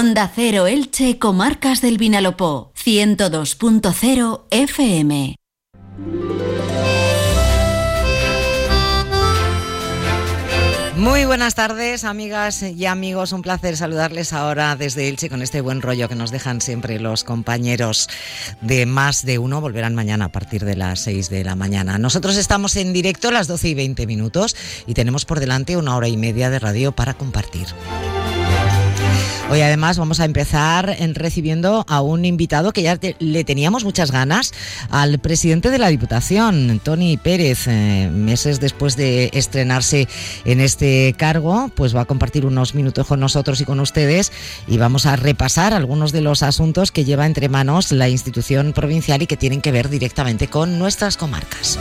Onda Cero Elche, Comarcas del Vinalopó, 102.0 FM. Muy buenas tardes, amigas y amigos. Un placer saludarles ahora desde Elche con este buen rollo que nos dejan siempre los compañeros de más de uno. Volverán mañana a partir de las 6 de la mañana. Nosotros estamos en directo a las 12 y 20 minutos y tenemos por delante una hora y media de radio para compartir. Hoy además vamos a empezar en recibiendo a un invitado que ya le teníamos muchas ganas, al presidente de la Diputación, Tony Pérez, eh, meses después de estrenarse en este cargo, pues va a compartir unos minutos con nosotros y con ustedes y vamos a repasar algunos de los asuntos que lleva entre manos la institución provincial y que tienen que ver directamente con nuestras comarcas.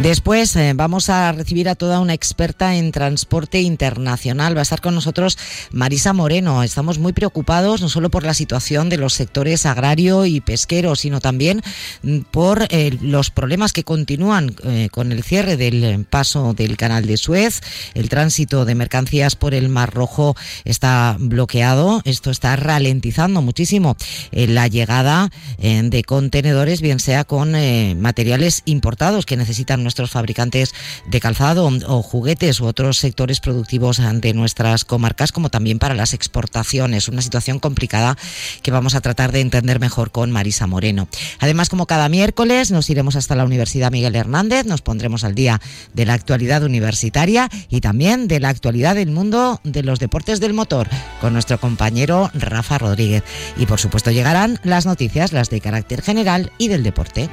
Después eh, vamos a recibir a toda una experta en transporte internacional. Va a estar con nosotros Marisa Moreno. Estamos muy preocupados no solo por la situación de los sectores agrario y pesquero, sino también mm, por eh, los problemas que continúan eh, con el cierre del paso del canal de Suez. El tránsito de mercancías por el Mar Rojo está bloqueado. Esto está ralentizando muchísimo la llegada de contenedores, bien sea con materiales importados que necesitan nuestros fabricantes de calzado o juguetes u otros sectores productivos de nuestras comarcas, como también para las exportaciones. Una situación complicada que vamos a tratar de entender mejor con Marisa Moreno. Además, como cada miércoles, nos iremos hasta la Universidad Miguel Hernández, nos pondremos al día de la actualidad universitaria y también de la actualidad del mundo de los deportes del motor con nuestro compañero Rafa Rodríguez. Y por supuesto llegarán las noticias, las de carácter general y del deporte.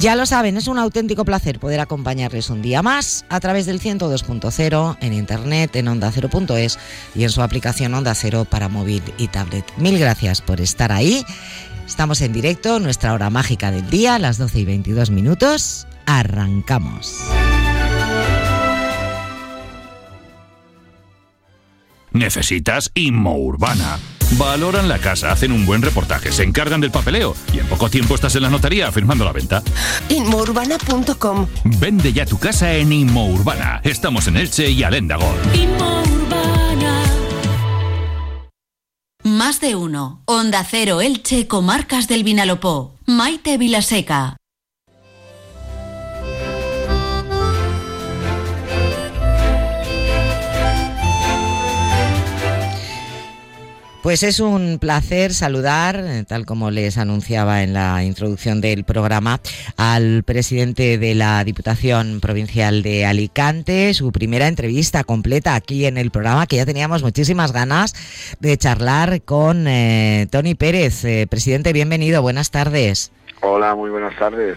Ya lo saben, es un auténtico placer poder acompañarles un día más a través del 102.0 en internet, en onda0.es y en su aplicación Onda Cero para móvil y tablet. Mil gracias por estar ahí. Estamos en directo, nuestra hora mágica del día, las 12 y 22 minutos. Arrancamos. Necesitas Inmo Urbana Valoran la casa, hacen un buen reportaje, se encargan del papeleo y en poco tiempo estás en la notaría firmando la venta. Inmourbana.com Vende ya tu casa en Inmourbana. Estamos en Elche y Alendagol. Más de uno. Onda Cero Elche, Comarcas del Vinalopó. Maite Vilaseca. Pues es un placer saludar, eh, tal como les anunciaba en la introducción del programa, al presidente de la Diputación Provincial de Alicante, su primera entrevista completa aquí en el programa, que ya teníamos muchísimas ganas de charlar con eh, Tony Pérez. Eh, presidente, bienvenido, buenas tardes. Hola, muy buenas tardes.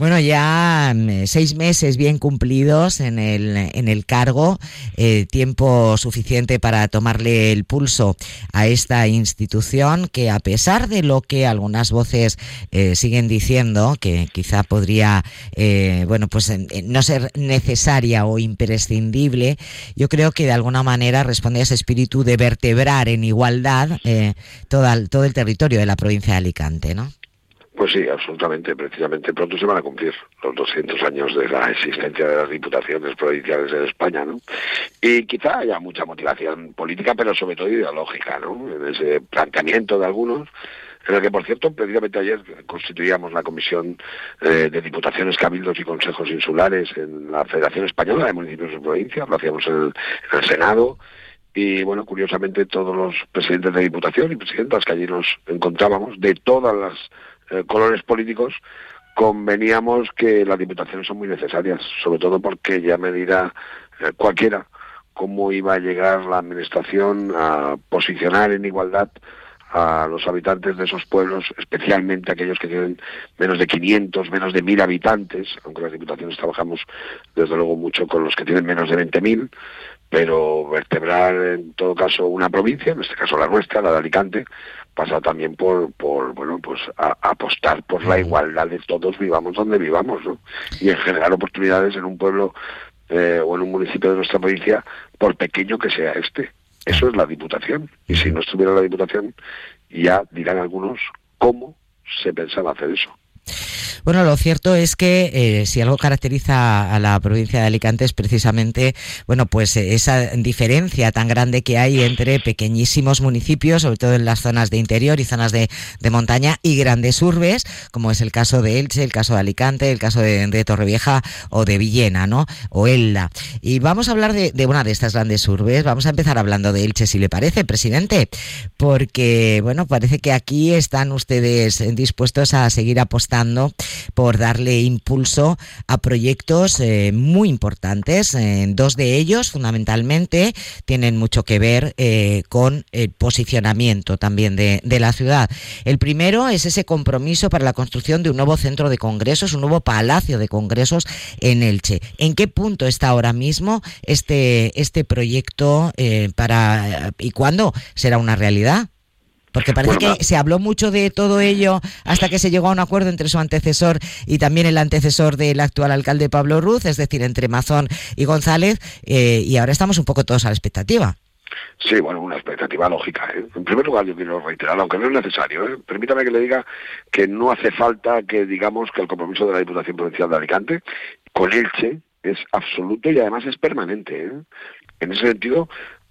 Bueno, ya mm, seis meses bien cumplidos en el, en el cargo, eh, tiempo suficiente para tomarle el pulso a esta institución que a pesar de lo que algunas voces eh, siguen diciendo, que quizá podría, eh, bueno, pues no ser necesaria o imprescindible, yo creo que de alguna manera responde a ese espíritu de vertebrar en igualdad todo, todo el territorio de la provincia de Alicante, ¿no? Pues sí, absolutamente. Precisamente pronto se van a cumplir los 200 años de la existencia de las diputaciones provinciales en España, ¿no? Y quizá haya mucha motivación política, pero sobre todo ideológica, ¿no? En ese planteamiento de algunos, en el que, por cierto, precisamente ayer constituíamos la Comisión eh, de Diputaciones, Cabildos y Consejos Insulares en la Federación Española de Municipios y Provincias, lo hacíamos en el, Senado, y bueno, curiosamente todos los presidentes de diputación y presidentas que allí nos encontrábamos, de todas las eh, colores políticos, conveníamos que las diputaciones son muy necesarias, sobre todo porque ya me dirá eh, cualquiera cómo iba a llegar la administración a posicionar en igualdad a los habitantes de esos pueblos, especialmente aquellos que tienen menos de 500, menos de 1.000 habitantes, aunque las diputaciones trabajamos desde luego mucho con los que tienen menos de 20.000, pero vertebrar en todo caso una provincia, en este caso la nuestra, la de Alicante, pasa también por, por bueno, pues apostar por la igualdad de todos, vivamos donde vivamos, ¿no? Y en generar oportunidades en un pueblo eh, o en un municipio de nuestra provincia, por pequeño que sea este. Eso es la Diputación. Y si no estuviera la Diputación, ya dirán algunos cómo se pensaba hacer eso. Bueno, lo cierto es que eh, si algo caracteriza a la provincia de Alicante es precisamente, bueno, pues eh, esa diferencia tan grande que hay entre pequeñísimos municipios, sobre todo en las zonas de interior y zonas de, montaña, y grandes urbes, como es el caso de Elche, el caso de Alicante, el caso de, Torrevieja o de Villena, ¿no? O Elda. Y vamos a hablar de, de una de estas grandes urbes. Vamos a empezar hablando de Elche, si le parece, presidente, porque, bueno, parece que aquí están ustedes dispuestos a seguir apostando por darle impulso a proyectos eh, muy importantes. Eh, dos de ellos, fundamentalmente, tienen mucho que ver eh, con el posicionamiento también de, de, la ciudad. El primero es ese compromiso para la construcción de un nuevo centro de congresos, un nuevo palacio de congresos en Elche. ¿En qué punto está ahora mismo este, este proyecto para y cuándo será una realidad? Porque parece que se habló mucho de todo ello hasta que se llegó a un acuerdo entre su antecesor y también el antecesor del actual alcalde Pablo Ruz, es decir, entre Mazón y González, eh, y ahora estamos un poco todos a la expectativa. Sí, bueno, una expectativa lógica. ¿eh? En primer lugar, yo quiero reiterar, aunque no es necesario, ¿eh? permítame que le diga que no hace falta que digamos que el compromiso de la Diputación Provincial de Alicante con Elche es absoluto y además es permanente. ¿eh? En ese sentido,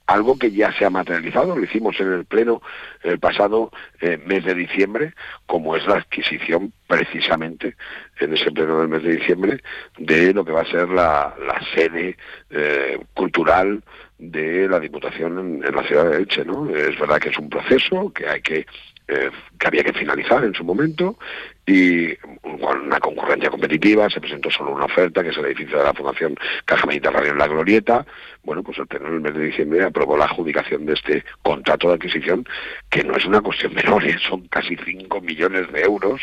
algo que ya se ha materializado, lo hicimos en el Pleno el pasado eh, mes de diciembre, como es la adquisición precisamente en ese Pleno del mes de diciembre de lo que va a ser la, sede eh, cultural de la Diputación en, la ciudad de Elche. ¿no? Es verdad que es un proceso que hay que eh, que había que finalizar en su momento y con una concurrencia competitiva se presentó solo una oferta que es el edificio de la Fundación Caja Mediterránea en la Glorieta. Bueno, pues pleno en el mes de diciembre aprobó la adjudicación de este contrato de adquisición que no es una cuestión menor, ¿eh? son casi 5 millones de euros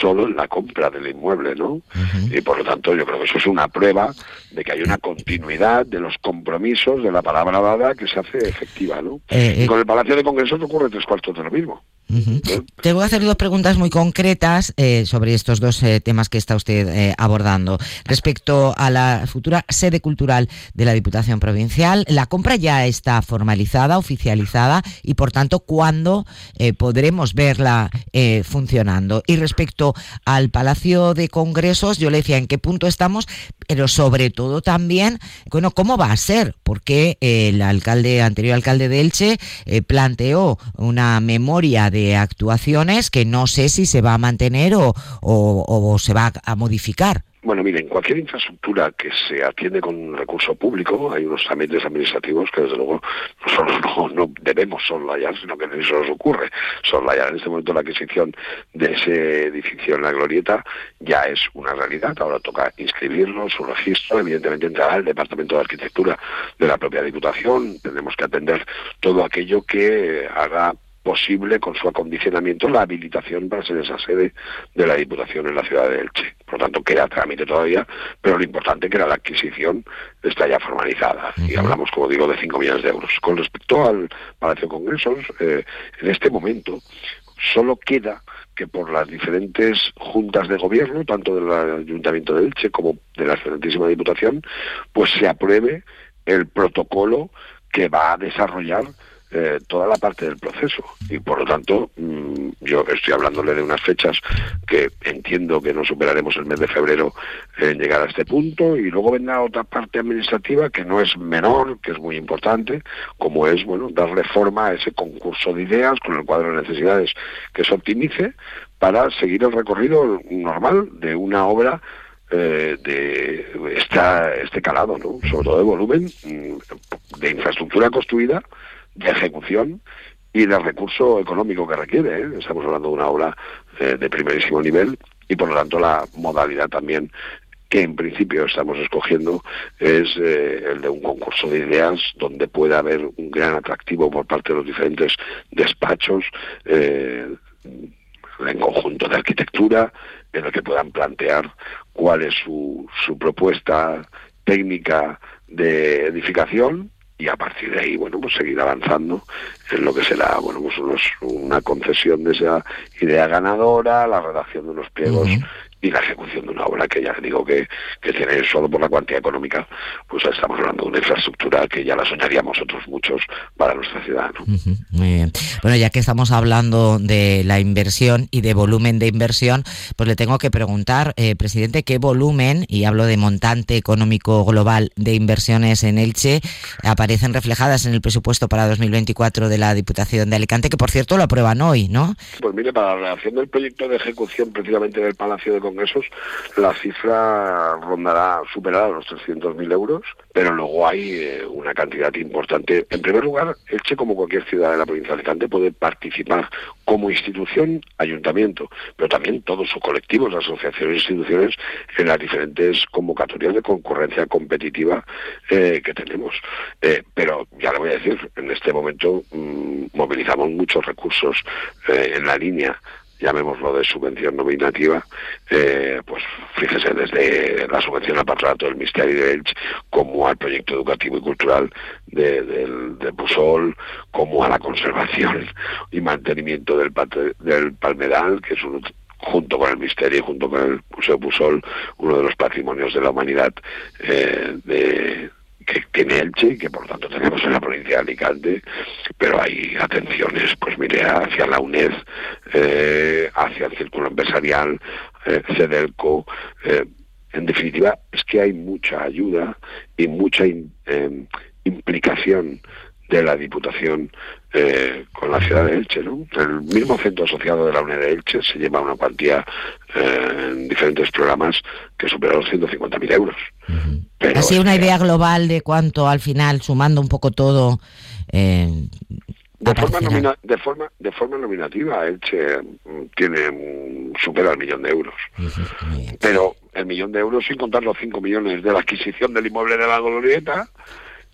solo en la compra del inmueble, ¿no? Y por lo tanto yo creo que eso es una prueba de que hay una continuidad de los compromisos de la palabra dada que se hace efectiva, ¿no? Eh, y con el Palacio de Congresos ocurre tres cuartos de lo mismo. Te voy a hacer dos preguntas muy concretas eh, sobre estos dos eh, temas que está usted eh, abordando. Respecto a la futura sede cultural de la Diputación Provincial, la compra ya está formalizada, oficializada y, por tanto, ¿cuándo podremos verla funcionando? Y respecto al Palacio de Congresos, yo le decía en qué punto estamos, pero sobre todo también, bueno, ¿cómo va a ser? Porque el alcalde, anterior alcalde de Elche, planteó una memoria de actuaciones que no sé si se va a mantener o, se va a modificar. Bueno, miren, cualquier infraestructura que se atiende con recurso público, hay unos trámites administrativos que desde luego nosotros no, no debemos soslayar, sino que eso nos ocurre. Soslayar en este momento la adquisición de ese edificio en la glorieta ya es una realidad. Ahora toca inscribirlo, su registro, evidentemente entrará el Departamento de Arquitectura de la propia Diputación. Tenemos que atender todo aquello que haga posible con su acondicionamiento la habilitación para ser esa sede de la Diputación en la ciudad de Elche. Por lo tanto, queda trámite todavía, pero lo importante que era la adquisición está ya formalizada. Y hablamos, como digo, de 5 millones de euros. Con respecto al Palacio de Congresos, eh, en este momento solo queda que por las diferentes juntas de gobierno, tanto del Ayuntamiento de Elche como de la excelentísima Diputación, pues se apruebe el protocolo que va a desarrollar eh, toda la parte del proceso y por lo tanto mm, yo estoy hablándole de unas fechas que entiendo que no superaremos el mes de febrero en llegar a este punto y luego vendrá otra parte administrativa que no es menor, que es muy importante, como es bueno darle forma a ese concurso de ideas con el cuadro de necesidades que se optimice para seguir el recorrido normal de una obra eh, de esta, este calado, ¿no? sobre todo de volumen, mm, de infraestructura construida de ejecución y del recurso económico que requiere. ¿eh? Estamos hablando de una obra eh, de primerísimo nivel y por lo tanto la modalidad también que en principio estamos escogiendo es eh, el de un concurso de ideas donde pueda haber un gran atractivo por parte de los diferentes despachos en conjunto de arquitectura en el que puedan plantear cuál es su, su propuesta técnica de edificación y a partir de ahí, bueno, pues seguir avanzando en lo que será, bueno, pues una concesión de esa idea ganadora, la redacción de unos pliegos y la ejecución de una obra que ya digo que, que tiene solo por la cuantía económica, pues estamos hablando de una infraestructura que ya la soñaríamos otros muchos para nuestra ciudad. muy bien. Bueno, ya que estamos hablando de la inversión y de volumen de inversión, pues le tengo que preguntar, eh, presidente, qué volumen, y hablo de montante económico global de inversiones en Elche, aparecen reflejadas en el presupuesto para 2024 de la Diputación de Alicante, que por cierto lo aprueban hoy, ¿no? Pues mire, para la relación del proyecto de ejecución precisamente del Palacio de Congresos, la cifra rondará, superará los 300.000 euros, pero luego hay eh, una cantidad importante. En primer lugar, Elche, como cualquier ciudad de la provincia de Alicante, puede participar como institución, ayuntamiento, pero también todos sus colectivos, asociaciones e instituciones en las diferentes convocatorias de concurrencia competitiva eh, que tenemos. Eh, pero ya le voy a decir, en este momento mm, movilizamos muchos recursos en la línea llamémoslo de subvención nominativa, eh, pues fíjese desde la subvención al patronato del Ministerio de Elche, como al proyecto educativo y cultural de, del, de Pusol, como a la conservación y mantenimiento del, del Palmeral, que es un junto con el Misterio y junto con el Museo Pusol, uno de los patrimonios de la humanidad eh, de, que tiene Elche que por tanto tenemos en la provincia de Alicante, pero hay atenciones, pues mire, hacia la UNED, eh, hacia el Círculo Empresarial, eh, CEDELCO, eh, en definitiva, es que hay mucha ayuda y mucha implicación de la Diputación eh, con la ciudad de Elche. ¿no? El mismo centro asociado de la UNED de Elche se lleva una cuantía eh, en diferentes programas que supera los 150.000 euros. Así una idea global de cuánto al final, sumando un poco todo... Eh, de forma, de forma de forma nominativa Elche mm, tiene supera el millón de euros pero el millón de euros sin contar los 5 millones de la adquisición del inmueble de la glorieta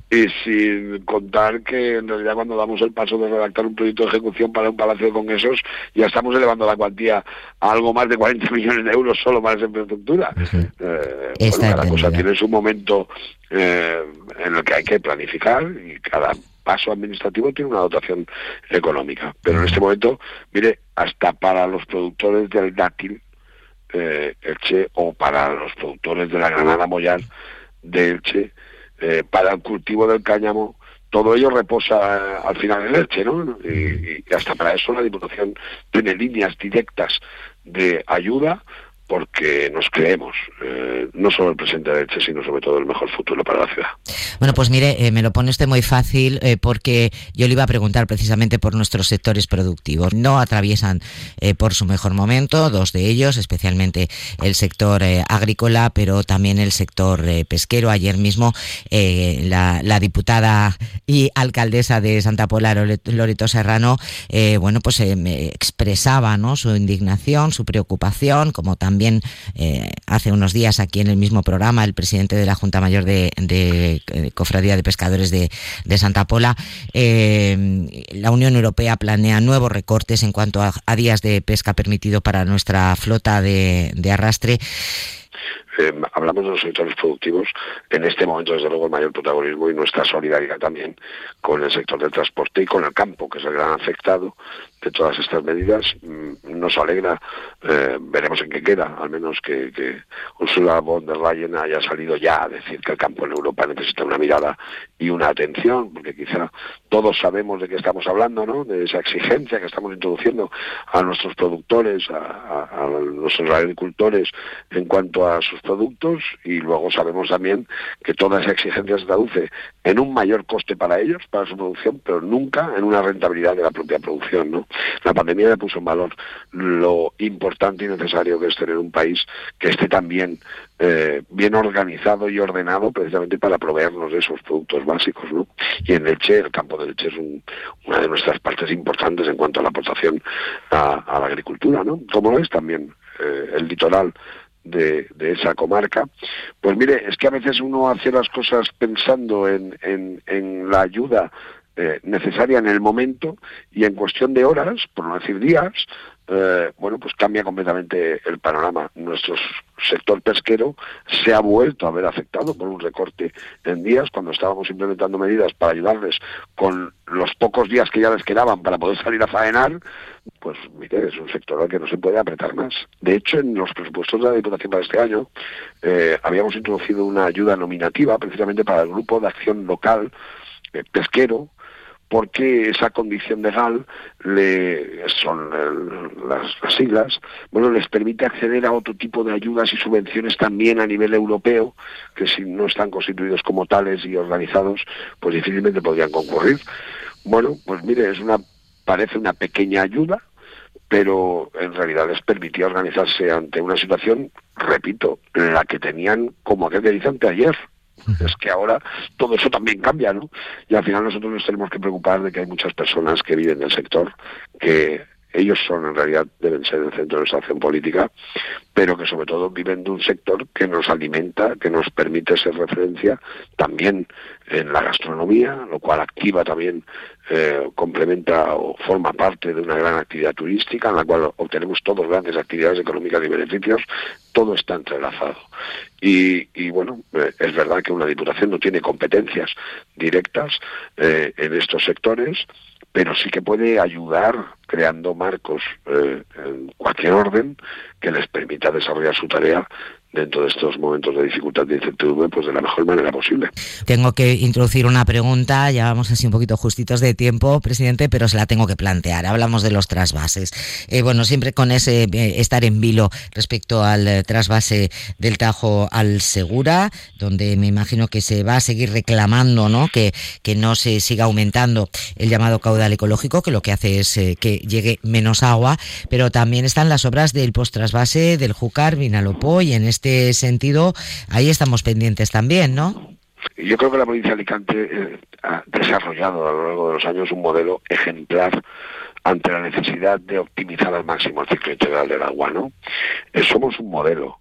y sin contar que en realidad cuando damos el paso de redactar un proyecto de ejecución para un palacio de congresos ya estamos elevando la cuantía a algo más de 40 millones de euros solo para esa infraestructura. Eh, cada cosa tiene su momento eh, en el que hay que planificar y cada paso administrativo tiene una dotación económica. Pero en este momento, mire, hasta para los productores del dátil, eh, Elche, o para los productores de la granada mollar de Elche, eh, para el cultivo del cáñamo, todo ello reposa al final en leche, ¿no? y, hasta para eso la Diputación tiene líneas directas de ayuda porque nos creemos eh, no solo el presente de Elche, sino sobre todo el mejor futuro para la ciudad. Bueno, pues mire, eh, me lo pone usted muy fácil eh, porque yo le iba a preguntar precisamente por nuestros sectores productivos. No atraviesan por su mejor momento, dos de ellos, especialmente el sector agrícola, pero también el sector pesquero. Ayer mismo la, diputada y alcaldesa de Santa Pola, Loreto Serrano, bueno, pues expresaba ¿no? su indignación, su preocupación, como también también eh, hace unos días aquí en el mismo programa el presidente de la Junta Mayor de, eh, Cofradía de Pescadores de, Santa Pola. Eh, la Unión Europea planea nuevos recortes en cuanto a, días de pesca permitido para nuestra flota de, arrastre. hablamos de los sectores productivos, en este momento desde luego el mayor protagonismo y nuestra solidaridad también con el sector del transporte y con el campo, que es el gran afectado de todas estas medidas. Mm, nos alegra, eh, veremos en qué queda, al menos que, Ursula von der Leyen haya salido ya a decir que el campo en Europa necesita una mirada y una atención, porque quizá todos sabemos de qué estamos hablando, ¿no? de esa exigencia que estamos introduciendo a nuestros productores, a, a nuestros agricultores en cuanto a sus productos y luego sabemos también que toda esa exigencia se traduce en un mayor coste para ellos, para su producción, pero nunca en una rentabilidad de la propia producción. ¿no? La pandemia ya puso en valor lo importante y necesario que es tener un país que esté también eh, bien organizado y ordenado precisamente para proveernos de esos productos básicos. ¿no? Y en Elche, el campo de Elche es una de nuestras partes importantes en cuanto a la aportación a, la agricultura, ¿no? como lo es también eh, el litoral de, esa comarca. Pues mire, es que a veces uno hace las cosas pensando en, en la ayuda eh, necesaria en el momento y en cuestión de horas, por no decir días, eh, bueno, pues cambia completamente el panorama. Nuestro sector pesquero se ha vuelto a ver afectado por un recorte en días cuando estábamos implementando medidas para ayudarles con los pocos días que ya les quedaban para poder salir a faenar, pues mire, es un sector al que no se puede apretar más. De hecho, en los presupuestos de la Diputación para este año eh, habíamos introducido una ayuda nominativa precisamente para el grupo de acción local eh, pesquero porque esa condición legal le, son las, siglas, bueno, les permite acceder a otro tipo de ayudas y subvenciones también a nivel europeo, que si no están constituidos como tales y organizados, pues difícilmente podrían concurrir. Bueno, pues mire, es una parece una pequeña ayuda, pero en realidad les permitía organizarse ante una situación, repito, la que tenían como aquel que dice anteayer, es que ahora todo eso también cambia, ¿no? Y al final nosotros nos tenemos que preocupar de que hay muchas personas que viven del sector que ellos son en realidad deben ser el centro de nuestra acción política, pero que sobre todo viven de un sector que nos alimenta, que nos permite ser referencia también en la gastronomía, lo cual activa también, eh, complementa o forma parte de una gran actividad turística en la cual obtenemos todos grandes actividades económicas y beneficios, todo está entrelazado. Y, bueno, eh, es verdad que una diputación no tiene competencias directas eh, en estos sectores, pero sí que puede ayudar creando marcos en cualquier orden que les permita desarrollar su tarea dentro de estos momentos de dificultad y incertidumbre, pues de la mejor manera posible. Tengo que introducir una pregunta, ya vamos así un poquito justitos de tiempo, presidente, pero se la tengo que plantear. Hablamos de los trasvases. Eh, bueno, siempre con ese eh, estar en vilo respecto al eh, trasvase del Tajo al Segura, donde me imagino que se va a seguir reclamando, ¿no? Que, que no se siga aumentando el llamado caudal ecológico, que lo que hace es que llegue menos agua, pero también están las obras del post-trasvase del Júcar, Vinalopó y en este este sentido, ahí estamos pendientes también, ¿no? Yo creo que la provincia de Alicante eh, ha desarrollado a lo largo de los años un modelo ejemplar ante la necesidad de optimizar al máximo el ciclo integral del agua, ¿no? Eh, somos un modelo.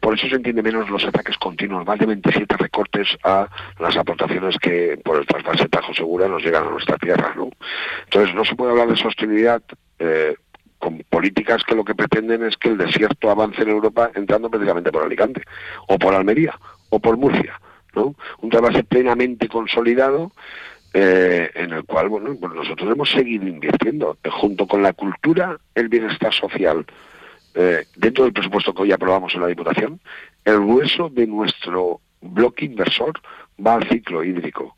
por eso se entiende menos los ataques continuos, más de 27 recortes a las aportaciones que por el trasvase Tajo Segura nos llegan a nuestra tierra, ¿no? Entonces no se puede hablar de sostenibilidad eh, con políticas que lo que pretenden es que el desierto avance en Europa entrando precisamente por Alicante, o por Almería, o por Murcia, ¿no? Un trasvase plenamente consolidado eh, en el cual, bueno, pues nosotros hemos seguido invirtiendo, eh, junto con la cultura, el bienestar social, eh, dentro del presupuesto que hoy aprobamos en la Diputación, el grueso de nuestro bloque inversor va al ciclo hídrico,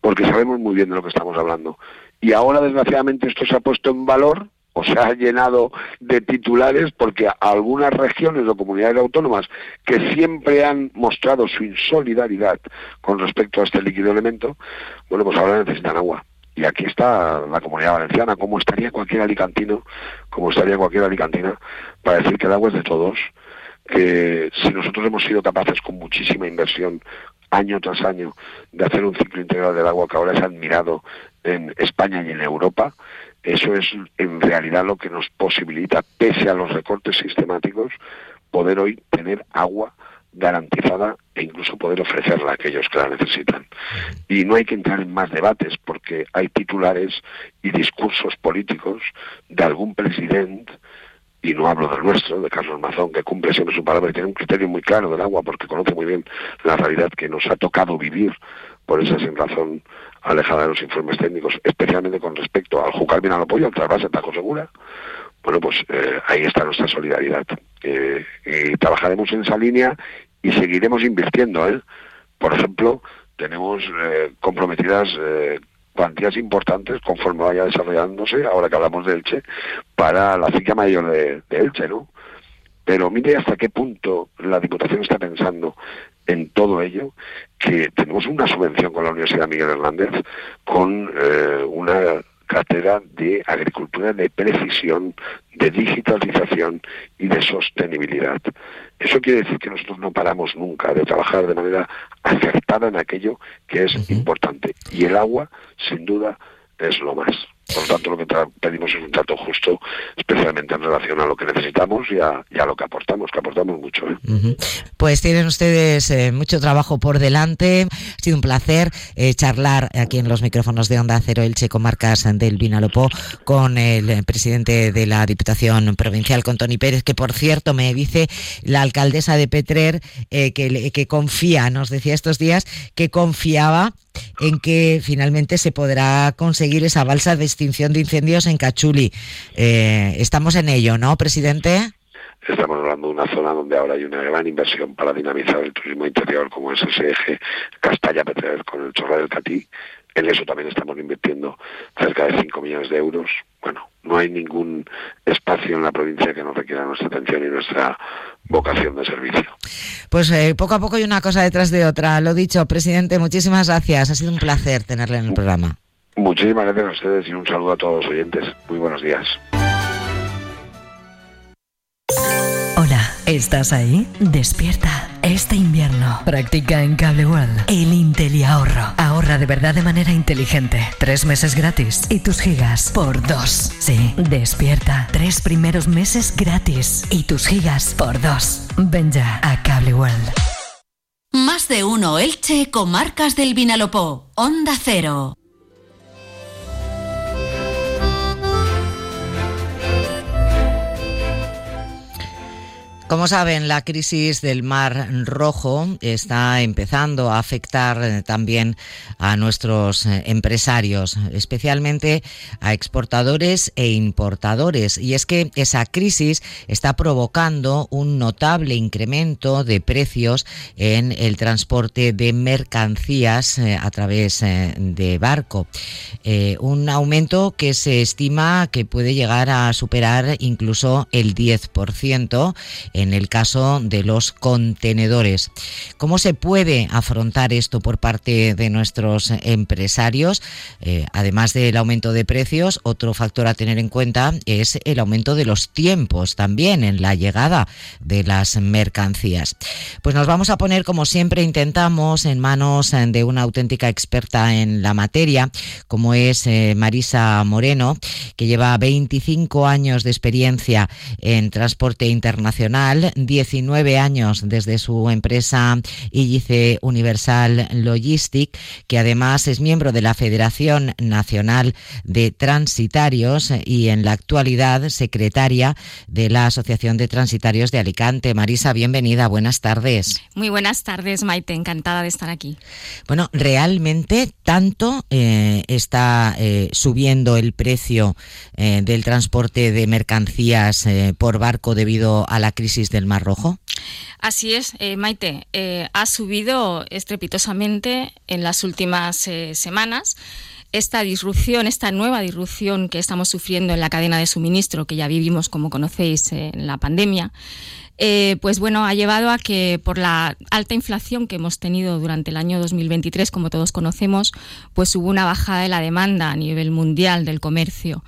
porque sabemos muy bien de lo que estamos hablando. Y ahora, desgraciadamente, esto se ha puesto en valor o se ha llenado de titulares porque algunas regiones o comunidades autónomas que siempre han mostrado su insolidaridad con respecto a este líquido elemento, bueno, pues ahora necesitan agua. Y aquí está la comunidad valenciana, como estaría cualquier alicantino, como estaría cualquier alicantina, para decir que el agua es de todos, que si nosotros hemos sido capaces con muchísima inversión año tras año de hacer un ciclo integral del agua que ahora es admirado en España y en Europa, eso es en realidad lo que nos posibilita, pese a los recortes sistemáticos, poder hoy tener agua garantizada e incluso poder ofrecerla a aquellos que la necesitan. Y no hay que entrar en más debates porque hay titulares y discursos políticos de algún presidente, y no hablo del nuestro, de Carlos Mazón, que cumple siempre su palabra y tiene un criterio muy claro del agua porque conoce muy bien la realidad que nos ha tocado vivir por esa sin razón alejada de los informes técnicos, especialmente con respecto al Jucar bien al apoyo, al trasvase Tajo Segura, bueno, pues eh, ahí está nuestra solidaridad. Eh, y trabajaremos en esa línea y seguiremos invirtiendo. ¿eh? Por ejemplo, tenemos comprometidas cuantías importantes conforme vaya desarrollándose, ahora que hablamos de Elche, para la cicla mayor de Elche, ¿no? Pero mire hasta qué punto la Diputación está pensando en todo ello que tenemos una subvención con la Universidad Miguel Hernández con eh, una cátedra de agricultura de precisión, de digitalización y de sostenibilidad. Eso quiere decir que nosotros no paramos nunca de trabajar de manera acertada en aquello que es importante. Y el agua, sin duda, es lo más. Por lo tanto, lo que pedimos es un trato justo, especialmente en relación a lo que necesitamos y a, lo que aportamos, que aportamos mucho. ¿eh? Pues tienen ustedes eh, mucho trabajo por delante. Ha sido un placer eh, charlar aquí en los micrófonos de Onda Cero Elche, comarcas del Vinalopó, con el presidente de la Diputación Provincial, con Tony Pérez, que por cierto me dice la alcaldesa de Petrer que, confía, nos decía estos días, que confiaba en que finalmente se podrá conseguir esa balsa de extinción de incendios en Cachuli. Eh, estamos en ello, ¿no, presidente? Estamos hablando de una zona donde ahora hay una gran inversión para dinamizar el turismo interior, como es ese eje Castalla-Petrer con el Chorra del Catí. En eso también estamos invirtiendo cerca de 5 millones de euros. Bueno, no hay ningún espacio en la provincia que no requiera nuestra atención y nuestra vocación de servicio. Pues eh, poco a poco y una cosa detrás de otra. Lo dicho, presidente, muchísimas gracias. Ha sido un placer tenerle en el programa. Muchísimas gracias a ustedes y un saludo a todos los oyentes. Muy buenos días. Hola, ¿estás ahí? Despierta. Este invierno practica en Cable World el Intel ahorro. Ahorra de verdad de manera inteligente. Tres meses gratis y tus gigas por dos. Sí, despierta. Tres primeros meses gratis y tus gigas por dos. Ven ya a Cable World. Más de uno Elche, comarcas del Vinalopó. Onda Cero. Como saben, la crisis del Mar Rojo está empezando a afectar eh, también a nuestros eh, empresarios, especialmente a exportadores e importadores. Y es que esa crisis está provocando un notable incremento de precios en el transporte de mercancías eh, a través de barco. un aumento que se estima que puede llegar a superar incluso el 10% en el caso de los contenedores. ¿Cómo se puede afrontar esto por parte de nuestros empresarios? Eh, además del aumento de precios, otro factor a tener en cuenta es el aumento de los tiempos también en la llegada de las mercancías. Pues nos vamos a poner, como siempre intentamos, en manos de una auténtica experta en la materia, como es eh, Marisa Moreno, que lleva 25 años de experiencia en transporte internacional 19 años desde su empresa IGC Universal Logistic, que además es miembro de la Federación Nacional de Transitarios y en la actualidad secretaria de la Asociación de Transitarios de Alicante. Marisa, bienvenida, buenas tardes. Muy buenas tardes, Maite, encantada de estar aquí. Bueno, realmente tanto eh, está eh, subiendo el precio eh, del transporte de mercancías por barco debido a la crisis del Mar Rojo? Así es, eh, Maite. Eh, ha subido estrepitosamente en las últimas eh, semanas. Esta disrupción, esta nueva disrupción que estamos sufriendo en la cadena de suministro, que ya vivimos, como conocéis, en la pandemia, pues bueno, ha llevado a que por la alta inflación que hemos tenido durante el año 2023, como todos conocemos, pues hubo una bajada de la demanda a nivel mundial del comercio.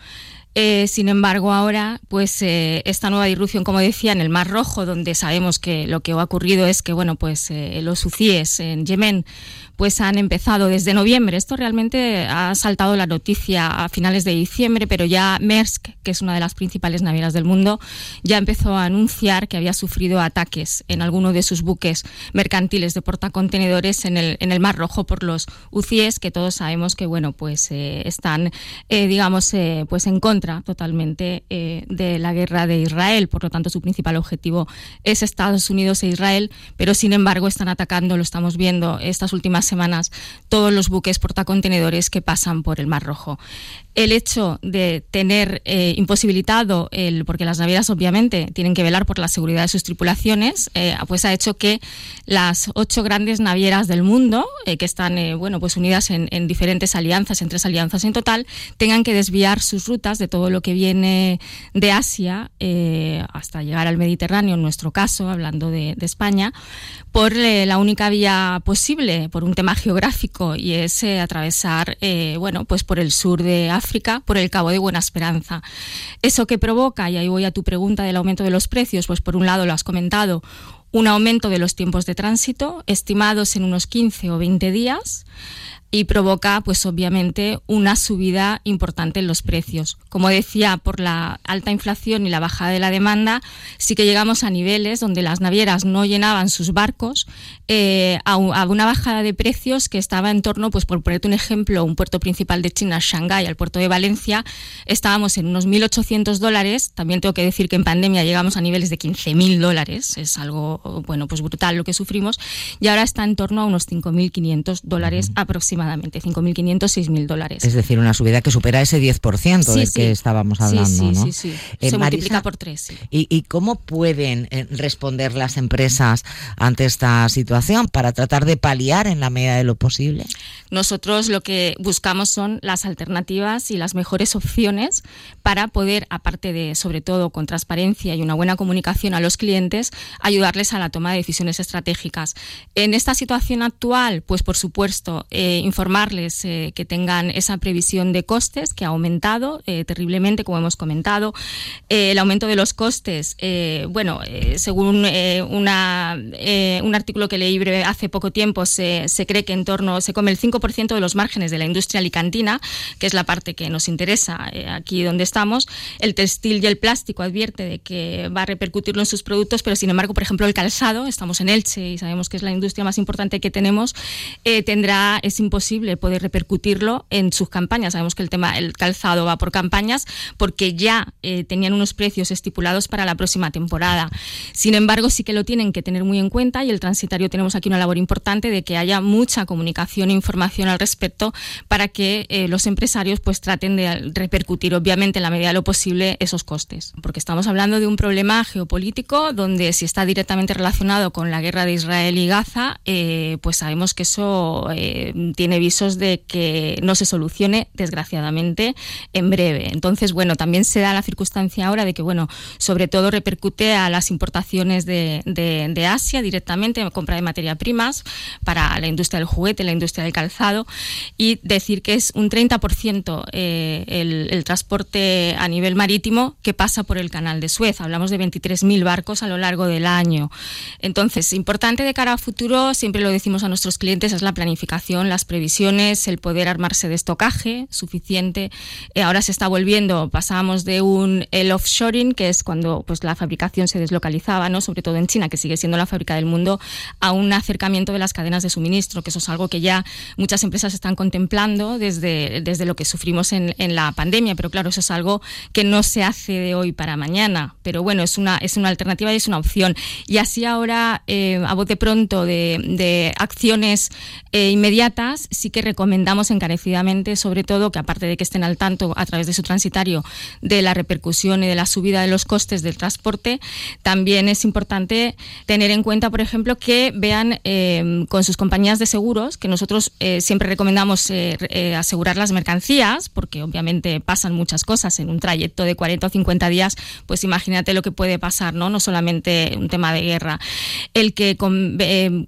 Eh, sin embargo, ahora, pues eh, esta nueva disrupción, como decía, en el Mar Rojo, donde sabemos que lo que ha ocurrido es que, bueno, pues eh, los hucíes en Yemen pues han empezado desde noviembre. Esto realmente ha saltado la noticia a finales de diciembre, pero ya Maersk, que es una de las principales navieras del mundo, ya empezó a anunciar que había sufrido ataques en alguno de sus buques mercantiles de portacontenedores en el, en el Mar Rojo por los UCIES, que todos sabemos que bueno, pues eh, están, eh, digamos, eh, pues en contra totalmente de la guerra de Israel. Por lo tanto, su principal objetivo es Estados Unidos e Israel, pero sin embargo están atacando, lo estamos viendo estas últimas semanas todos los buques portacontenedores que pasan por el Mar Rojo el hecho de tener eh, imposibilitado el porque las navieras obviamente tienen que velar por la seguridad de sus tripulaciones eh, pues ha hecho que las ocho grandes navieras del mundo eh, que están bueno pues unidas en, en, diferentes alianzas en tres alianzas en total tengan que desviar sus rutas de todo lo que viene de Asia hasta llegar al Mediterráneo en nuestro caso hablando de, España por la única vía posible por un tema geográfico y es atravesar bueno pues por el sur de África África por el Cabo de Buena Esperanza. Eso que provoca, y ahí voy a tu pregunta del aumento de los precios, pues por un lado lo has comentado, un aumento de los tiempos de tránsito, estimados en unos 15 o 20 días, y provoca, pues obviamente, una subida importante en los precios. Como decía, por la alta inflación y la bajada de la demanda, sí que llegamos a niveles donde las navieras no llenaban sus barcos eh, a, una bajada de precios que estaba en torno, pues por ponerte un ejemplo, un puerto principal de China, Shanghái, al puerto de Valencia, estábamos en unos 1.800 dólares. También tengo que decir que en pandemia llegamos a niveles de 15.000 dólares. Es algo, bueno, pues brutal lo que sufrimos. Y ahora está en torno a unos 5.500 dólares aproximadamente aproximadamente, 5.500, 6.000 dólares. Es decir, una subida que supera ese 10% del que estábamos hablando. Sí, ¿no? sí, sí. Eh, Se multiplica por tres. ¿y, ¿y, cómo pueden eh, responder las empresas ante esta situación para tratar de paliar en la medida de lo posible? Nosotros lo que buscamos son las alternativas y las mejores opciones para poder, aparte de, sobre todo, con transparencia y una buena comunicación a los clientes, ayudarles a la toma de decisiones estratégicas. En esta situación actual, pues por supuesto, eh, informarles eh, que tengan esa previsión de costes que ha aumentado eh, terriblemente, como hemos comentado. Eh, el aumento de los costes, bueno, según una, un artículo que leí hace poco tiempo, se, se, cree que en torno, se come el 5% de los márgenes de la industria alicantina, que es la parte que nos interesa aquí donde estamos. El textil y el plástico advierte de que va a repercutirlo en sus productos, pero sin embargo, por ejemplo, el calzado, estamos en Elche y sabemos que es la industria más importante que tenemos, tendrá, es importante posible poder repercutirlo en sus campañas. Sabemos que el tema, el calzado va por campañas porque ya eh, tenían unos precios estipulados para la próxima temporada. Sin embargo, sí que lo tienen que tener muy en cuenta y el transitario tenemos aquí una labor importante de que haya mucha comunicación e información al respecto para que eh, los empresarios pues traten de repercutir obviamente en la medida de lo posible esos costes. Porque estamos hablando de un problema geopolítico donde si está directamente relacionado con la guerra de Israel y Gaza, eh, pues sabemos que eso tiene tiene visos de que no se solucione, desgraciadamente, en breve. Entonces, bueno, también se da la circunstancia ahora de que, bueno, sobre todo repercute a las importaciones de, de, Asia directamente, compra de materia primas para la industria del juguete, la industria del calzado, y decir que es un 30% eh, el, el transporte a nivel marítimo que pasa por el canal de Suez. Hablamos de 23.000 barcos a lo largo del año. Entonces, importante de cara a futuro, siempre lo decimos a nuestros clientes, es la planificación, las previsiones, el poder armarse de estocaje suficiente. Eh, ahora se está volviendo, pasamos de un el offshoring, que es cuando pues la fabricación se deslocalizaba, ¿no? sobre todo en China, que sigue siendo la fábrica del mundo, a un acercamiento de las cadenas de suministro, que eso es algo que ya muchas empresas están contemplando desde, desde lo que sufrimos en, en la pandemia, pero claro, eso es algo que no se hace de hoy para mañana, pero bueno, es una, es una alternativa y es una opción. Y así ahora, eh, a bote pronto de, acciones eh, inmediatas, sí que recomendamos encarecidamente, sobre todo, que aparte de que estén al tanto a través de su transitario de la repercusión y de la subida de los costes del transporte, también es importante tener en cuenta, por ejemplo, que vean eh, con sus compañías de seguros, que nosotros eh, siempre recomendamos asegurar las mercancías, porque obviamente pasan muchas cosas en un trayecto de 40 o 50 días, pues imagínate lo que puede pasar, ¿no? No solamente un tema de El que con,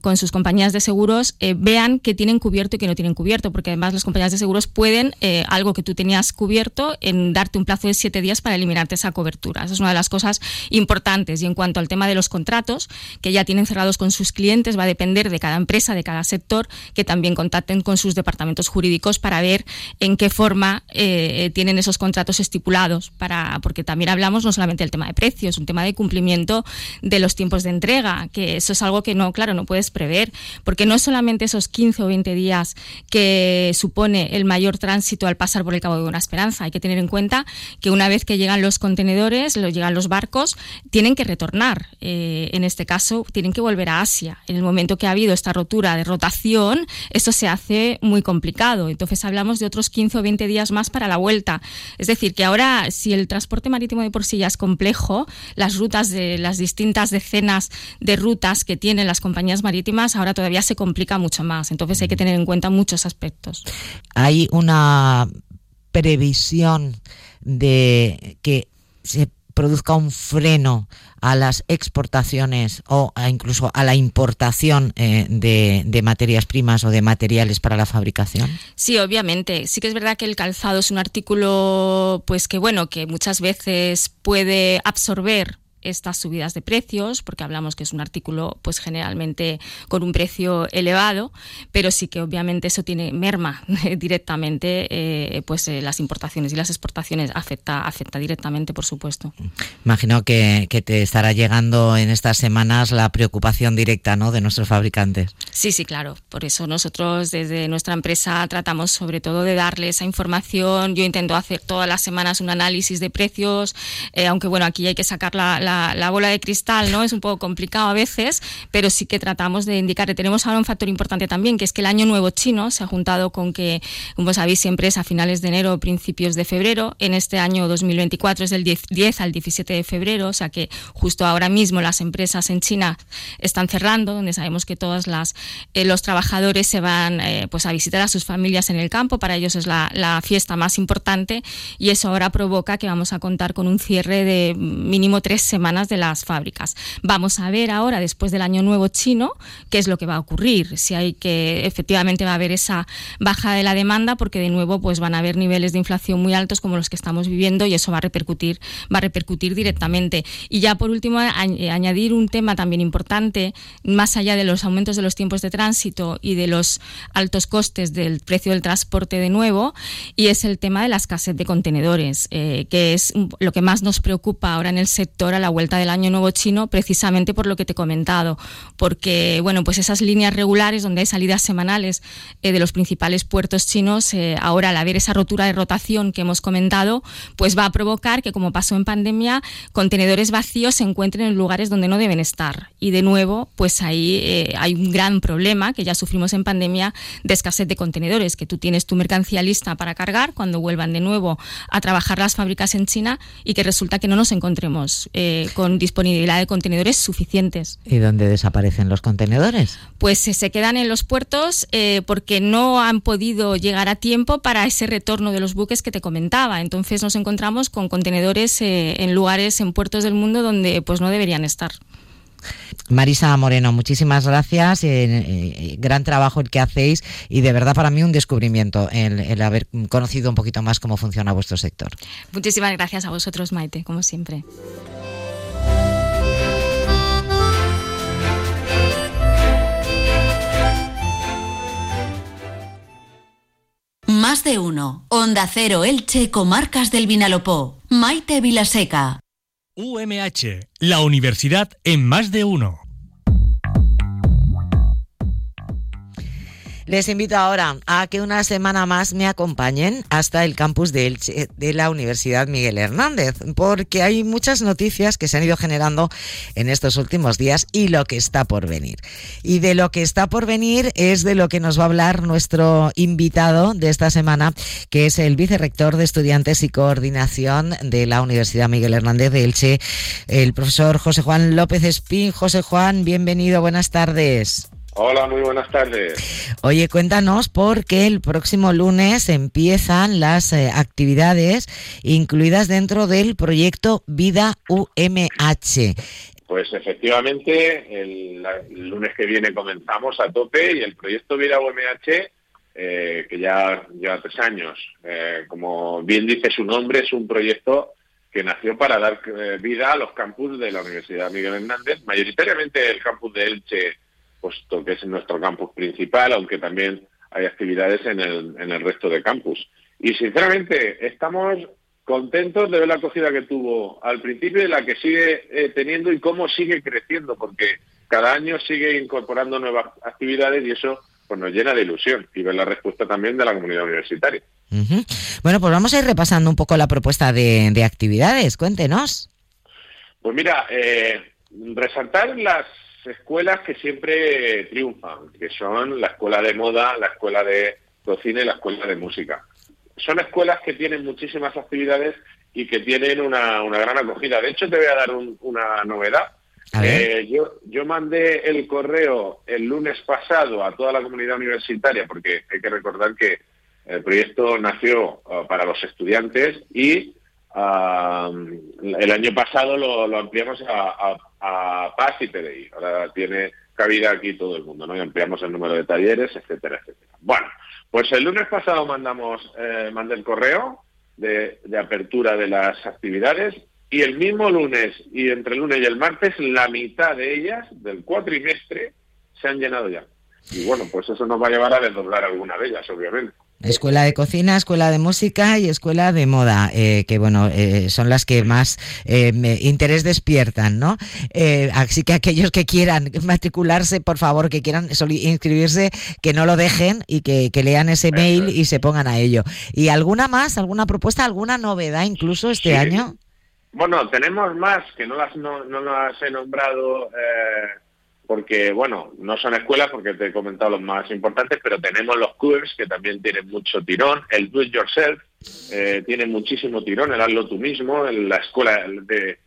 con sus compañías de seguros vean que tienen cubierto y que no tienen cubierto, porque además las compañías de seguros pueden, eh, algo que tú tenías cubierto, en darte un plazo de siete días para eliminarte esa cobertura. Esa es una de las cosas importantes. Y en cuanto al tema de los contratos, que ya tienen cerrados con sus clientes, va a depender de cada empresa, de cada sector, que también contacten con sus departamentos jurídicos para ver en qué forma eh, tienen esos contratos estipulados, para, porque también hablamos no solamente del tema de precios, un tema de cumplimiento de los tiempos de entrega, que eso es algo que no, claro, no puedes prever, porque no es solamente esos 15 o 20 días que supone el mayor tránsito al pasar por el Cabo de Buena Esperanza. Hay que tener en cuenta que una vez que llegan los contenedores, llegan los barcos, tienen que retornar. Eh, en este caso, tienen que volver a Asia. En el momento que ha habido esta rotura de rotación, eso se hace muy complicado. Entonces hablamos de otros 15 o 20 días más para la vuelta. Es decir, que ahora, si el transporte marítimo de por sí ya es complejo, las rutas de las distintas decenas de rutas que tienen las compañías marítimas, ahora todavía se complica mucho más. Entonces hay que tener en cuenta muchos aspectos. Hay una previsión de que se produzca un freno a las exportaciones o incluso a la importación eh, de, de, materias primas o de materiales para la fabricación? Sí, obviamente. Sí que es verdad que el calzado es un artículo, pues que bueno, que muchas veces puede absorber estas subidas de precios, porque hablamos que es un artículo pues generalmente con un precio elevado, pero sí que obviamente eso tiene merma directamente eh, pues eh, las importaciones y las exportaciones afecta afecta directamente, por supuesto. Imagino que, que te estará llegando en estas semanas la preocupación directa, ¿no? de nuestros fabricantes. Sí, sí, claro. Por eso nosotros desde nuestra empresa tratamos sobre todo de darle esa información. Yo intento hacer todas las semanas un análisis de precios, eh, aunque bueno, aquí hay que sacar la, la, bola de cristal, ¿no? Es un poco complicado a veces, pero sí que tratamos de indicar. Tenemos ahora un factor importante también, que es que el año nuevo chino se ha juntado con que, como sabéis, siempre es a finales de enero o principios de febrero. En este año 2024 es del 10, 10 al 17 de febrero, o sea que justo ahora mismo las empresas en China están cerrando, donde sabemos que todas las eh, los trabajadores se van eh, pues a visitar a sus familias en el campo, para ellos es la, fiesta más importante y eso ahora provoca que vamos a contar con un cierre de mínimo tres semanas de las fábricas. Vamos a ver ahora, después del año nuevo chino, qué es lo que va a ocurrir, si hay que efectivamente va a haber esa baja de la demanda, porque de nuevo pues van a haber niveles de inflación muy altos como los que estamos viviendo y eso va a repercutir, va a repercutir directamente. Y ya por último, añadir un tema también importante, más allá de los aumentos de los tiempos de tránsito y de los altos costes del precio del transporte de nuevo, y es el tema de la escasez de contenedores, eh, que es lo que más nos preocupa ahora en el sector a la vuelta del año nuevo chino, precisamente por lo que te he comentado, porque bueno, pues esas líneas regulares donde hay salidas semanales eh, de los principales puertos chinos, eh, ahora al haber esa rotura de rotación que hemos comentado, pues va a provocar que, como pasó en pandemia, contenedores vacíos se encuentren en lugares donde no deben estar. Y de nuevo, pues ahí hay un gran problema que ya sufrimos en pandemia de escasez de contenedores, que tú tienes tu mercancía lista para cargar cuando vuelvan de nuevo a trabajar las fábricas en China y que resulta que no nos encontremos eh, con disponibilidad de contenedores suficientes. ¿Y dónde desaparecen los contenedores? Pues eh, se quedan en los puertos eh, porque no han podido llegar a tiempo para ese retorno de los buques que te comentaba. Entonces nos encontramos con contenedores en lugares, en puertos del mundo donde pues no deberían estar. Marisa Moreno, muchísimas gracias. Eh, eh, gran trabajo el que hacéis y de verdad para mí un descubrimiento el, haber conocido un poquito más cómo funciona vuestro sector. Muchísimas gracias a vosotros, Maite, como siempre. Más de uno. Onda Cero Elche, Comarcas del Vinalopó. Maite Vilaseca. UMH, la universidad en más de uno. Les invito ahora a que una semana más me acompañen hasta el campus de, de la Universidad Miguel Hernández, porque hay muchas noticias que se han ido generando en estos últimos días y lo que está por venir. Y de lo que está por venir es de lo que nos va a hablar nuestro invitado de esta semana, que es el vicerrector de Estudiantes y Coordinación de la Universidad Miguel Hernández de Elche, el profesor José Juan López Espín. José Juan, bienvenido, buenas tardes. Hola, muy buenas tardes. Oye, cuéntanos por qué el próximo lunes empiezan las eh, actividades incluidas dentro del proyecto Vida UMH. Pues efectivamente, el, lunes que viene comenzamos a tope y el proyecto Vida UMH, eh, que ya lleva tres años, eh, como bien dice su nombre, es un proyecto que nació para dar vida a los campus de la Universidad Miguel Hernández, mayoritariamente el campus de Elche puesto que es nuestro campus principal, aunque también hay actividades en el, en el resto de campus. Y sinceramente, estamos contentos de ver la acogida que tuvo al principio y la que sigue eh, teniendo y cómo sigue creciendo, porque cada año sigue incorporando nuevas actividades y eso pues nos llena de ilusión y ver la respuesta también de la comunidad universitaria. Bueno, pues vamos a ir repasando un poco la propuesta de, de actividades. Cuéntenos. Pues mira, eh, resaltar las escuelas que siempre triunfan, que son la escuela de moda, la escuela de cocina y la escuela de música. Son escuelas que tienen muchísimas actividades y que tienen una, gran acogida. De hecho, te voy a dar una novedad. Eh, yo, yo mandé el correo el lunes pasado a toda la comunidad universitaria, porque hay que recordar que el proyecto nació uh, para los estudiantes y el año pasado lo, ampliamos a, a, y PDI. Ahora tiene cabida aquí todo el mundo, ¿no? Y ampliamos el número de talleres, etcétera, etcétera. Bueno, pues el lunes pasado mandamos, eh, mandé el correo de, apertura de las actividades y el mismo lunes y entre el lunes y el martes la mitad de ellas del cuatrimestre se han llenado ya. Y bueno, pues eso nos va a llevar a desdoblar alguna de ellas, obviamente. Escuela de cocina, escuela de música y escuela de moda, eh, que bueno, eh, son las que más eh, interés despiertan, ¿no? así que aquellos que quieran matricularse, por favor, que quieran inscribirse, que no lo dejen y que, lean ese mail y se pongan a ello. ¿Y alguna más, alguna propuesta, alguna novedad incluso este año? Bueno, tenemos más que no las, no, no las he nombrado porque, bueno, no son escuelas porque te he comentado los más importantes, pero tenemos los CUERS que también tienen mucho tirón, el Do It Yourself eh, tiene muchísimo tirón, el hazlo tú mismo, la escuela de,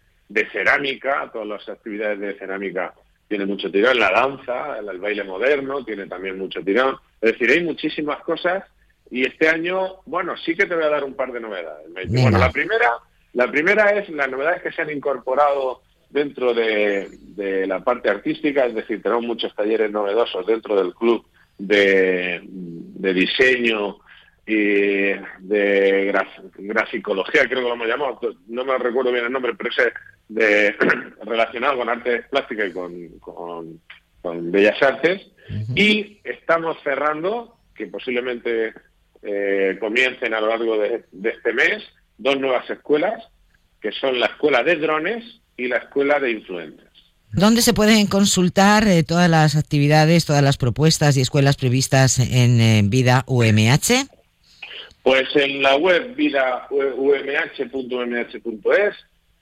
cerámica, todas las actividades de cerámica tienen mucho tirón, la danza, el, baile moderno tiene también mucho tirón, es decir, hay muchísimas cosas y este año, bueno, sí que te voy a dar un par de novedades. Bueno, la primera, la primera es las novedades que se han incorporado dentro de, la parte artística, es decir, tenemos muchos talleres novedosos dentro del club de, diseño y de graficología, creo que lo hemos llamado, no me recuerdo bien el nombre, pero ese de, relacionado con artes plásticas y con, bellas artes. Y estamos cerrando, que posiblemente eh, comiencen a lo largo de este mes, dos nuevas escuelas, que son la escuela de drones y la Escuela de Influencers. ¿Dónde se pueden consultar eh, todas las actividades, todas las propuestas y escuelas previstas en eh, Vida UMH? Pues en la web vidaumh.umh.es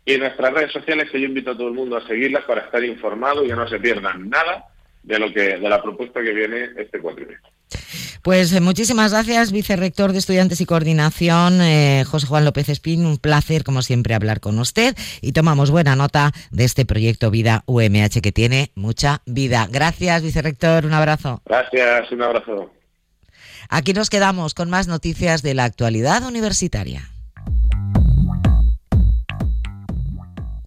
y en nuestras redes sociales que yo invito a todo el mundo a seguirlas para estar informado y que no se pierdan nada de lo que de la propuesta que viene este cuatrimestre. Pues eh, muchísimas gracias, vicerrector de Estudiantes y Coordinación, eh, José Juan López Espín. Un placer, como siempre, hablar con usted y tomamos buena nota de este proyecto Vida UMH que tiene mucha vida. Gracias, vicerrector. Un abrazo. Gracias, un abrazo. Aquí nos quedamos con más noticias de la actualidad universitaria.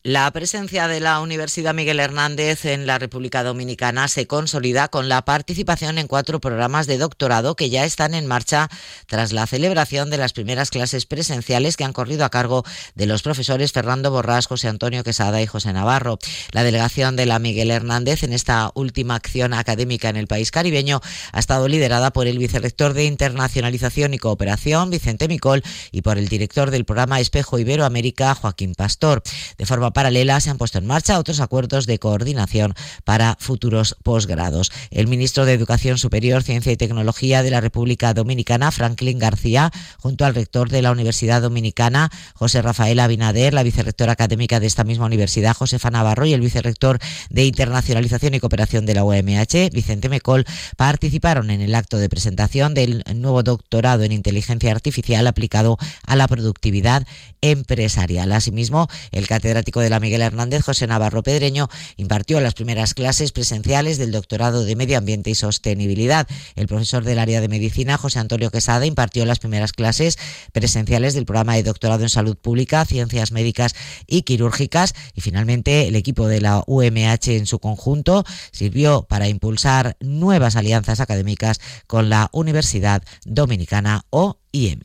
La presencia de la Universidad Miguel Hernández en la República Dominicana se consolida con la participación en cuatro programas de doctorado que ya están en marcha tras la celebración de las primeras clases presenciales que han corrido a cargo de los profesores Fernando Borrás, José Antonio Quesada y José Navarro. La delegación de la Miguel Hernández en esta última acción académica en el país caribeño ha estado liderada por el vicerrector de Internacionalización y Cooperación, Vicente Micol, y por el director del programa Espejo Iberoamérica, Joaquín Pastor. De forma paralela se han puesto en marcha otros acuerdos de coordinación para futuros posgrados. El ministro de Educación Superior, Ciencia y Tecnología de la República Dominicana, Franklin García, junto al rector de la Universidad Dominicana, José Rafael Abinader, la vicerrectora académica de esta misma universidad, Josefa Navarro, y el vicerrector de Internacionalización y Cooperación de la UMH, Vicente Mecol, participaron en el acto de presentación del nuevo doctorado en inteligencia artificial aplicado a la productividad empresarial. Asimismo, el catedrático de la Miguel Hernández, José Navarro Pedreño, impartió las primeras clases presenciales del doctorado de Medio Ambiente y Sostenibilidad. El profesor del área de medicina, José Antonio Quesada, impartió las primeras clases presenciales del programa de doctorado en Salud Pública, Ciencias Médicas y Quirúrgicas. Y finalmente, el equipo de la UMH en su conjunto sirvió para impulsar nuevas alianzas académicas con la Universidad Dominicana OIM.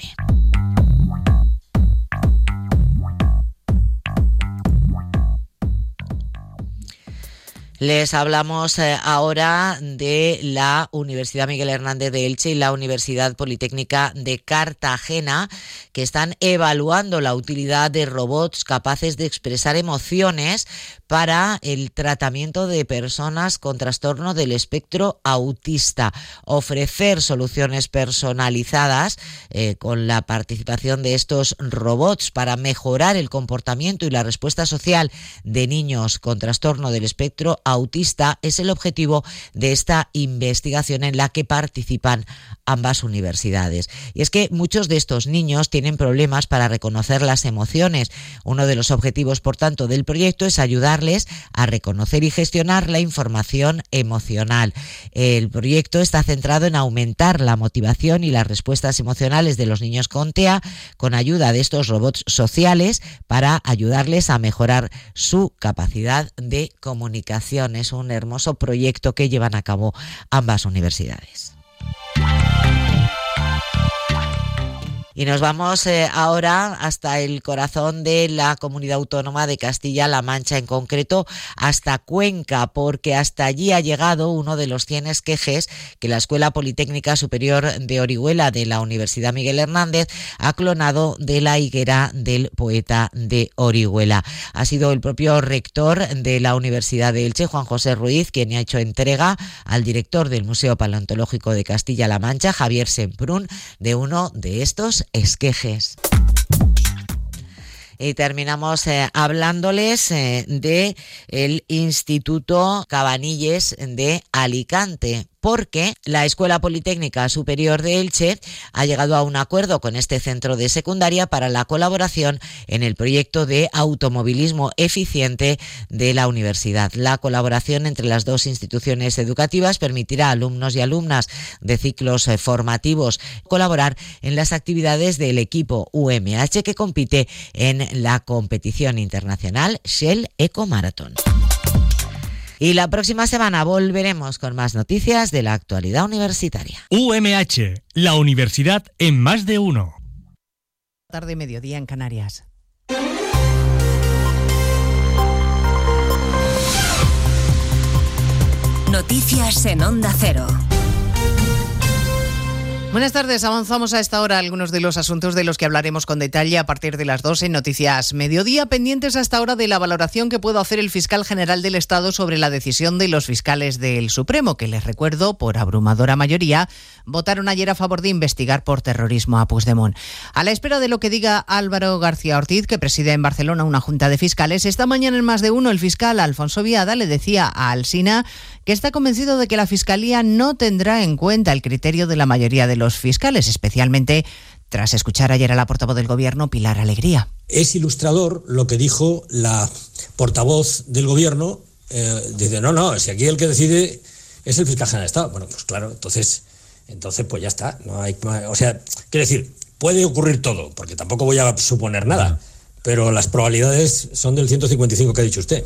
Les hablamos eh, ahora de la Universidad Miguel Hernández de Elche y la Universidad Politécnica de Cartagena, que están evaluando la utilidad de robots capaces de expresar emociones para el tratamiento de personas con trastorno del espectro autista. Ofrecer soluciones personalizadas eh, con la participación de estos robots para mejorar el comportamiento y la respuesta social de niños con trastorno del espectro autista es el objetivo de esta investigación en la que participan ambas universidades. Y es que muchos de estos niños tienen problemas para reconocer las emociones. Uno de los objetivos, por tanto, del proyecto es ayudarles a reconocer y gestionar la información emocional. El proyecto está centrado en aumentar la motivación y las respuestas emocionales de los niños con TEA con ayuda de estos robots sociales para ayudarles a mejorar su capacidad de comunicación es un hermoso proyecto que llevan a cabo ambas universidades. Y nos vamos eh, ahora hasta el corazón de la comunidad autónoma de Castilla-La Mancha, en concreto hasta Cuenca, porque hasta allí ha llegado uno de los 100 esquejes que la Escuela Politécnica Superior de Orihuela de la Universidad Miguel Hernández ha clonado de la higuera del poeta de Orihuela. Ha sido el propio rector de la Universidad de Elche, Juan José Ruiz, quien ha hecho entrega al director del Museo Paleontológico de Castilla-La Mancha, Javier Semprún, de uno de estos esquejes. Y terminamos eh, hablándoles eh, de el Instituto Cabanilles de Alicante, porque la Escuela Politécnica Superior de Elche ha llegado a un acuerdo con este centro de secundaria para la colaboración en el proyecto de automovilismo eficiente de la universidad. La colaboración entre las dos instituciones educativas permitirá a alumnos y alumnas de ciclos eh, formativos colaborar en las actividades del equipo UMH que compite en la competición internacional Shell Eco Marathon. Y la próxima semana volveremos con más noticias de la actualidad universitaria. UMH, la universidad en más de uno. Tarde mediodía en Canarias. Noticias en Onda Cero. Buenas tardes, avanzamos a esta hora algunos de los asuntos de los que hablaremos con detalle a partir de las 2 en Noticias Mediodía, pendientes hasta ahora de la valoración que pueda hacer el fiscal general del Estado sobre la decisión de los fiscales del Supremo, que les recuerdo, por abrumadora mayoría, votaron ayer a favor de investigar por terrorismo a Puigdemont. A la espera de lo que diga Álvaro García Ortiz, que preside en Barcelona una junta de fiscales, esta mañana en más de uno el fiscal Alfonso Viada le decía a Alsina que está convencido de que la Fiscalía no tendrá en cuenta el criterio de la mayoría de los fiscales, especialmente tras escuchar ayer a la portavoz del Gobierno, Pilar Alegría. Es ilustrador lo que dijo la portavoz del Gobierno. Eh, dice, no, no, si aquí el que decide es el fiscal general de Estado. Bueno, pues claro, entonces, entonces pues ya está. No hay, o sea, quiere decir, puede ocurrir todo, porque tampoco voy a suponer nada, pero las probabilidades son del 155 que ha dicho usted.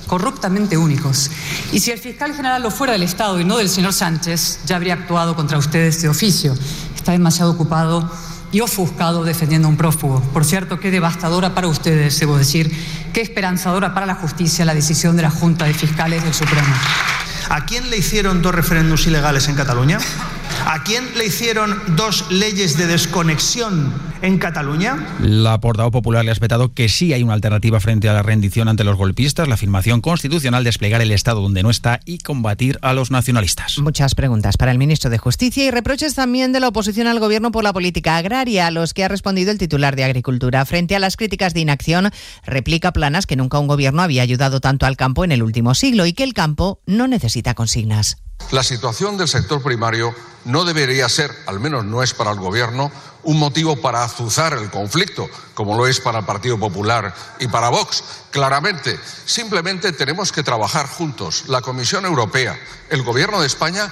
corruptamente únicos. Y si el fiscal general lo fuera del Estado y no del señor Sánchez, ya habría actuado contra ustedes de oficio. Está demasiado ocupado y ofuscado defendiendo a un prófugo. Por cierto, qué devastadora para ustedes, debo decir, qué esperanzadora para la justicia la decisión de la Junta de Fiscales del Supremo. ¿A quién le hicieron dos referéndums ilegales en Cataluña? ¿A quién le hicieron dos leyes de desconexión en Cataluña? La portavoz popular le ha respetado que sí hay una alternativa frente a la rendición ante los golpistas, la afirmación constitucional, desplegar el Estado donde no está y combatir a los nacionalistas. Muchas preguntas para el ministro de Justicia y reproches también de la oposición al gobierno por la política agraria, a los que ha respondido el titular de Agricultura. Frente a las críticas de inacción, replica planas que nunca un gobierno había ayudado tanto al campo en el último siglo y que el campo no necesita La situación del sector primario no debería ser, al menos no es para el Gobierno, un motivo para azuzar el conflicto, como lo es para el Partido Popular y para Vox. Claramente, simplemente tenemos que trabajar juntos, la Comisión Europea, el Gobierno de España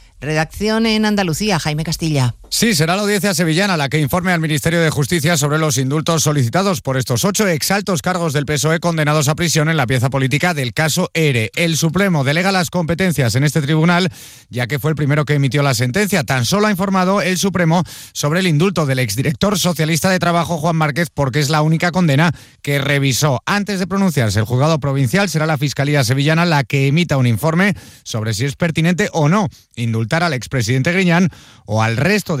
Redacción en Andalucía, Jaime Castilla. Sí, será la audiencia sevillana la que informe al Ministerio de Justicia sobre los indultos solicitados por estos ocho exaltos cargos del PSOE condenados a prisión en la pieza política del caso ERE. El Supremo delega las competencias en este tribunal, ya que fue el primero que emitió la sentencia. Tan solo ha informado el Supremo sobre el indulto del exdirector socialista de Trabajo, Juan Márquez, porque es la única condena que revisó. Antes de pronunciarse el juzgado provincial, será la Fiscalía Sevillana la que emita un informe sobre si es pertinente o no indultar al expresidente Griñán o al resto de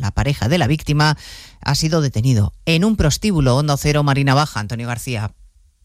la pareja de la víctima, ha sido detenido en un prostíbulo Hondo Cero Marina Baja. Antonio García.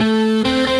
Música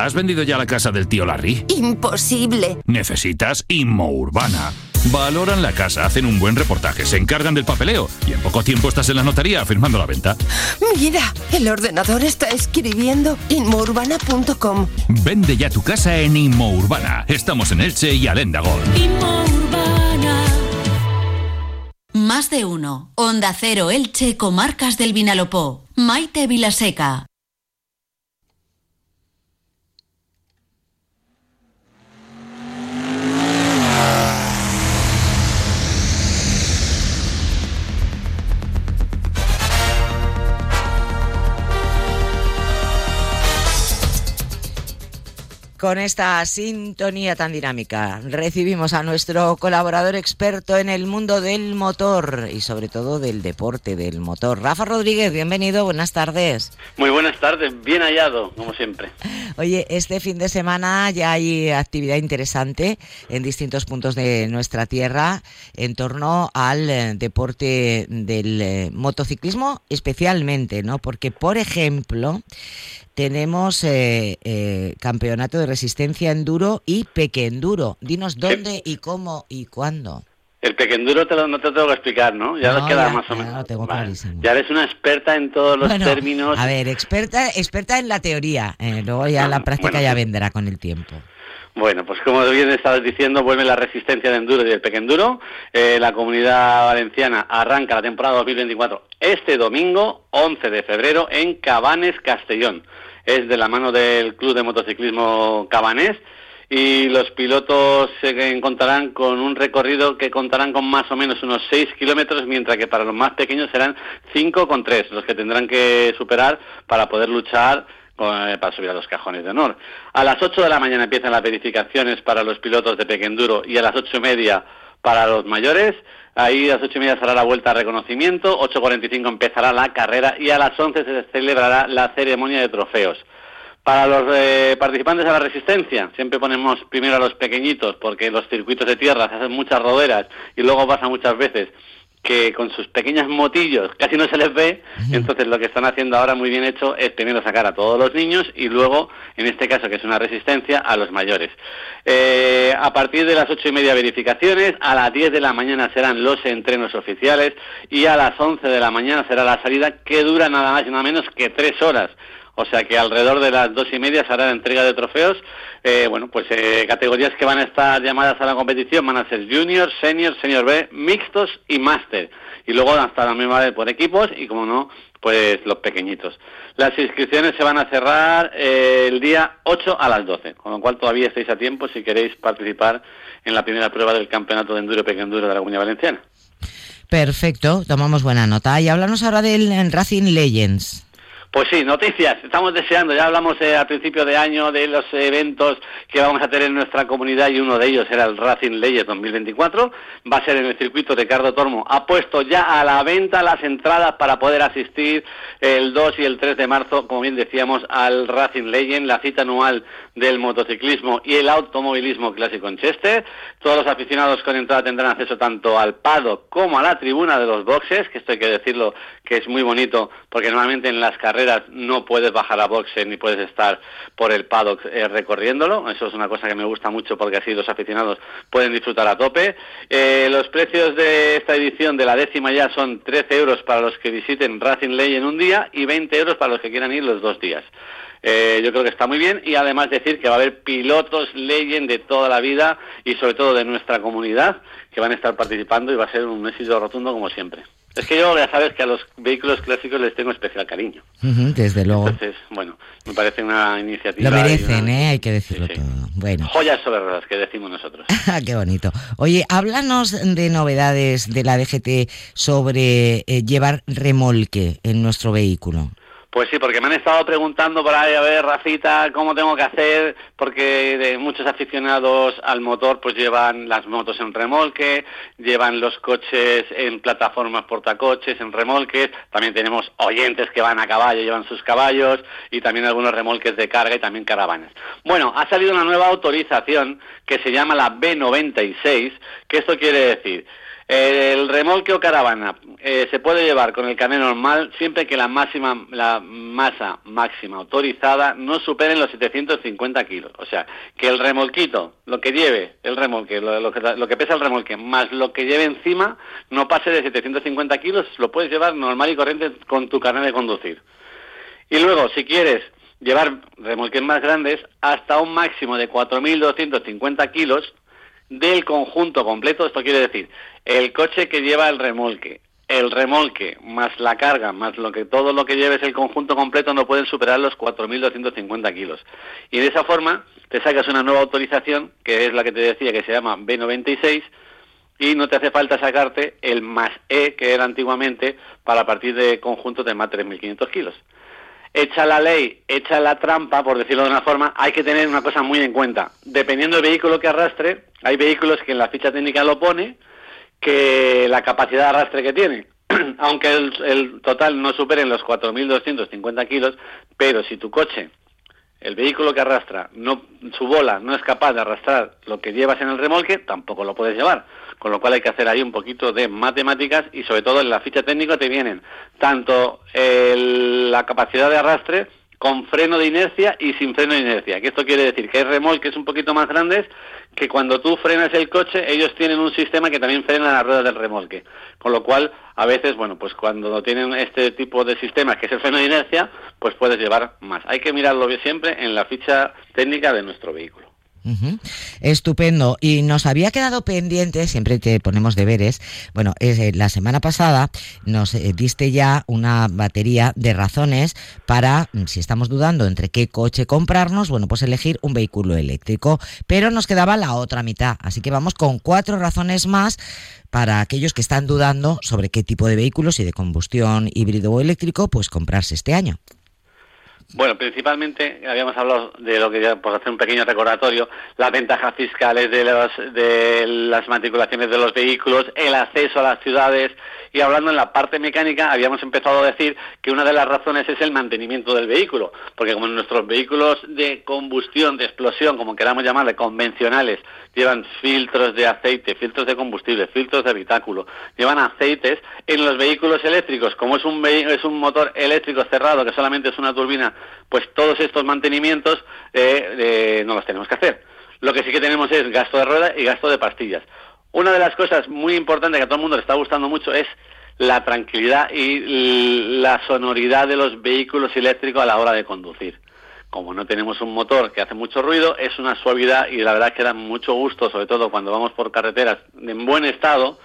¿Has vendido ya la casa del tío Larry? Imposible. Necesitas Inmourbana. Valoran la casa, hacen un buen reportaje, se encargan del papeleo y en poco tiempo estás en la notaría firmando la venta. Mira, el ordenador está escribiendo inmourbana.com. Vende ya tu casa en Inmourbana. Estamos en Elche y Aléndagol. Más de uno. Onda Cero Elche, Comarcas del Vinalopó. Maite Vilaseca. Con esta sintonía tan dinámica, recibimos a nuestro colaborador experto en el mundo del motor y sobre todo del deporte del motor. Rafa Rodríguez, bienvenido, buenas tardes. Muy buenas tardes, bien hallado, como siempre. Oye, este fin de semana ya hay actividad interesante en distintos puntos de nuestra tierra en torno al eh, deporte del eh, motociclismo especialmente, ¿no? Porque, por ejemplo, tenemos eh, eh, campeonato de resistencia enduro y pequenduro. Dinos dónde y cómo y cuándo. El pequenduro te lo, no te tengo que explicar, ¿no? Ya No, nos queda ya- más o ya menos. lo tengo Vale. clarísimo. Ya eres una experta en todos los Bueno, términos. A ver, experta, experta en la teoría. eh, luego ya la práctica bueno, ya vendrá con el tiempo. Bueno, pues como bien estabas diciendo, vuelve la resistencia de enduro y el pequenduro. Eh, la comunidad valenciana arranca la temporada 2024 este domingo, 11 de febrero, en Cabanes, Castellón. Es de la mano del Club de Motociclismo Cabanés y los pilotos se encontrarán con un recorrido que contarán con más o menos unos 6 kilómetros, mientras que para los más pequeños serán 5,3 los que tendrán que superar para poder luchar con- eh, para subir a los cajones de honor. A las 8 de la mañana empiezan las verificaciones para los pilotos de pequenduro y a las ocho y media para los mayores. Ahí a las ocho y media será la vuelta a reconocimiento, 8.45 empezará la carrera y a las 11 se celebrará la ceremonia de trofeos. Para los eh, participantes a la resistencia, siempre ponemos primero a los pequeñitos, porque los circuitos de tierra se hacen muchas roderas y luego pasa muchas veces que con sus pequeños motillos casi no se les ve, entonces lo que están haciendo ahora muy bien hecho es primero sacar a todos los niños y luego, en este caso que es una resistencia, a los mayores. Eh, a partir de las ocho y media verificaciones, a las 10 de la mañana serán los entrenos oficiales y a las 11 de la mañana será la salida que dura nada más y nada menos que tres horas. O sea que alrededor de las dos y media se hará la entrega de trofeos. Eh, bueno, pues eh, categorías que van a estar llamadas a la competición van a ser Junior, Senior, Senior B, Mixtos y Master. Y luego hasta también vale por equipos y, como no, pues los pequeñitos. Las inscripciones se van a cerrar eh, el día 8 a las 12, con lo cual todavía estáis a tiempo si queréis participar en la primera prueba del Campeonato de Enduro Pequenduro de la Comunidad Valenciana. Perfecto, tomamos buena nota. Y háblanos ahora del Racing Legends. Pues sí, noticias. Estamos deseando. Ya hablamos eh, al principio de año de los eventos que vamos a tener en nuestra comunidad y uno de ellos era el Racing Legends 2024. Va a ser en el circuito Ricardo Tormo. Ha puesto ya a la venta las entradas para poder asistir el 2 y el 3 de marzo, como bien decíamos, al Racing Legend, la cita anual del motociclismo y el automovilismo clásico en Chester. Todos los aficionados con entrada tendrán acceso tanto al paddock como a la tribuna de los boxes, que esto hay que decirlo que es muy bonito, porque normalmente en las carreras no puedes bajar a boxe ni puedes estar por el paddock eh, recorriéndolo. Eso es una cosa que me gusta mucho porque así los aficionados pueden disfrutar a tope. Eh, los precios de esta edición de la décima ya son 13 euros para los que visiten Racing Ley en un día y 20 euros para los que quieran ir los dos días. Eh, yo creo que está muy bien y además decir que va a haber pilotos Legend de toda la vida y sobre todo de nuestra comunidad que van a estar participando y va a ser un éxito rotundo como siempre. Es que yo ya sabes que a los vehículos clásicos les tengo especial cariño. Desde luego. Entonces, bueno, me parece una iniciativa. Lo merecen, una- ¿eh? Hay que decirlo todo. Bueno, Joyas sobre ruedas que decimos nosotros. qué bonito. Oye, háblanos de novedades de la DGT sobre eh, llevar remolque en nuestro vehículo. Pues sí, porque me han estado preguntando por ahí, a ver, Rafita, cómo tengo que hacer, porque de muchos aficionados al motor pues llevan las motos en remolque, llevan los coches en plataformas portacoches, en remolques, también tenemos oyentes que van a caballo, llevan sus caballos, y también algunos remolques de carga y también caravanas. Bueno, ha salido una nueva autorización que se llama la B96, que esto quiere decir el remolque o caravana eh, se puede llevar con el carnet normal siempre que la máxima la masa máxima autorizada no supere los 750 kilos. O sea, que el remolquito, lo que lleve el remolque, lo, lo que, lo que pesa el remolque, más lo que lleve encima, no pase de 750 kilos, lo puedes llevar normal y corriente con tu carnet de conducir. Y luego, si quieres llevar remolques más grandes, hasta un máximo de 4.250 kilos, del conjunto completo, esto quiere decir el coche que lleva el remolque, el remolque más la carga, más lo que todo lo que lleves el conjunto completo no pueden superar los 4.250 kilos. Y de esa forma te sacas una nueva autorización, que es la que te decía que se llama B96, y no te hace falta sacarte el más E que era antiguamente para partir de conjuntos de más de 3.500 kilos. Hecha la ley, hecha la trampa, por decirlo de una forma, hay que tener una cosa muy en cuenta. Dependiendo del vehículo que arrastre, hay vehículos que en la ficha técnica lo pone, que la capacidad de arrastre que tiene. Aunque el, el total no supere los 4.250 kilos, pero si tu coche, el vehículo que arrastra, no, su bola no es capaz de arrastrar lo que llevas en el remolque, tampoco lo puedes llevar con lo cual hay que hacer ahí un poquito de matemáticas y sobre todo en la ficha técnica te vienen tanto la capacidad de arrastre con freno de inercia y sin freno de inercia. Que esto quiere decir que hay remolques un poquito más grandes que cuando tú frenas el coche, ellos tienen un sistema que también frena las ruedas del remolque. Con lo cual, a veces, bueno, pues cuando tienen este tipo de sistemas, que es el freno de inercia, pues puedes llevar más. Hay que mirarlo siempre en la ficha técnica de nuestro vehículo. Estupendo. Y nos había quedado pendiente, siempre te ponemos deberes. Bueno, eh, la semana pasada nos eh, diste ya una batería de razones para, mm, si estamos dudando entre qué coche comprarnos, bueno, pues elegir un vehículo eléctrico. Pero nos quedaba la otra mitad. Así que vamos con cuatro razones más para aquellos que están dudando sobre qué tipo de vehículos, si de combustión híbrido o eléctrico, pues comprarse este año. Bueno, principalmente habíamos hablado de lo que, por hacer un pequeño recordatorio, las ventajas fiscales de, los, de las matriculaciones de los vehículos, el acceso a las ciudades y hablando en la parte mecánica habíamos empezado a decir que una de las razones es el mantenimiento del vehículo, porque como nuestros vehículos de combustión, de explosión, como queramos llamarle, convencionales, llevan filtros de aceite, filtros de combustible, filtros de habitáculo, llevan aceites. En los vehículos eléctricos, como es un, es un motor eléctrico cerrado que solamente es una turbina, pues todos estos mantenimientos eh, eh, no los tenemos que hacer. Lo que sí que tenemos es gasto de rueda y gasto de pastillas. Una de las cosas muy importantes que a todo el mundo le está gustando mucho es la tranquilidad y la sonoridad de los vehículos eléctricos a la hora de conducir. Como no tenemos un motor que hace mucho ruido, es una suavidad y la verdad que da mucho gusto, sobre todo cuando vamos por carreteras en buen estado,